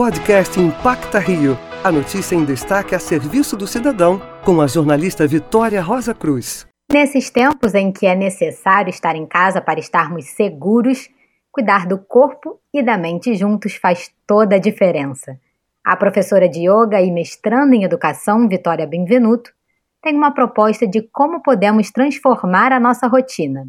Podcast Impacta Rio. A notícia em destaque a serviço do cidadão, com a jornalista Vitória Rosa Cruz. Nesses tempos em que é necessário estar em casa para estarmos seguros, cuidar do corpo e da mente juntos faz toda a diferença. A professora de yoga e mestrando em educação, Vitória Benvenuto, tem uma proposta de como podemos transformar a nossa rotina.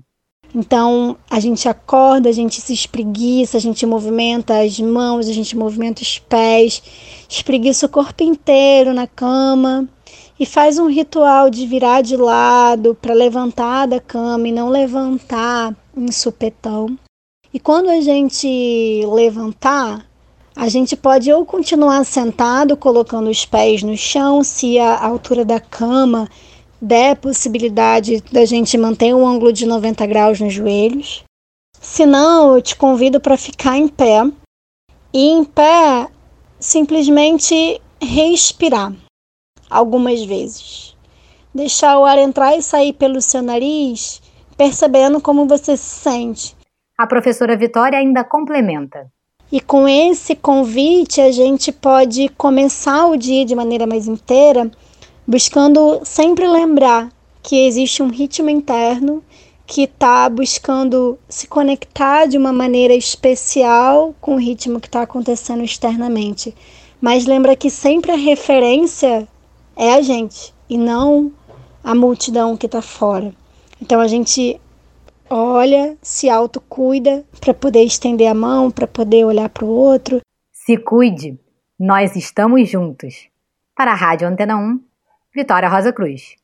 Então, a gente acorda, a gente se espreguiça, a gente movimenta as mãos, a gente movimenta os pés, espreguiça o corpo inteiro na cama e faz um ritual de virar de lado para levantar da cama e não levantar em supetão. E quando a gente levantar, a gente pode ou continuar sentado, colocando os pés no chão, se a altura da cama der possibilidade da gente manter um ângulo de 90 graus nos joelhos. Se não, eu te convido para ficar em pé. E em pé, simplesmente respirar algumas vezes. Deixar o ar entrar e sair pelo seu nariz, percebendo como você se sente. A professora Vitória ainda complementa. E com esse convite, a gente pode começar o dia de maneira mais inteira buscando sempre lembrar que existe um ritmo interno que está buscando se conectar de uma maneira especial com o ritmo que está acontecendo externamente. Mas lembra que sempre a referência é a gente e não a multidão que está fora. Então a gente olha, se autocuida para poder estender a mão, para poder olhar para o outro. Se cuide, nós estamos juntos. Para a Rádio Antena 1, Vitória Rosa Cruz.